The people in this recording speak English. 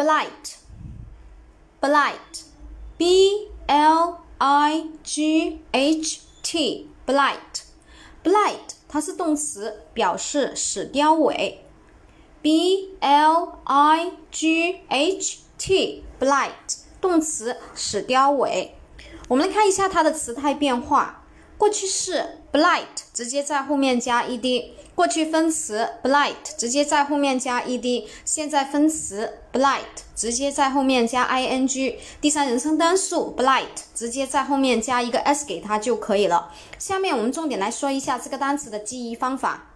blight，blight，b l i g h t，blight，blight，它是动词，表示使凋萎。b l i g h t，blight，动词，使凋萎。我们来看一下它的词态变化。 过去式 blight 直接在后面加 ed，过去分词 blight 直接在后面加 ed，现在分词 blight 直接在后面加 ing，第三人称单数 blight 直接在后面加一个 s 给它就可以了。下面我们重点来说一下这个单词的记忆方法。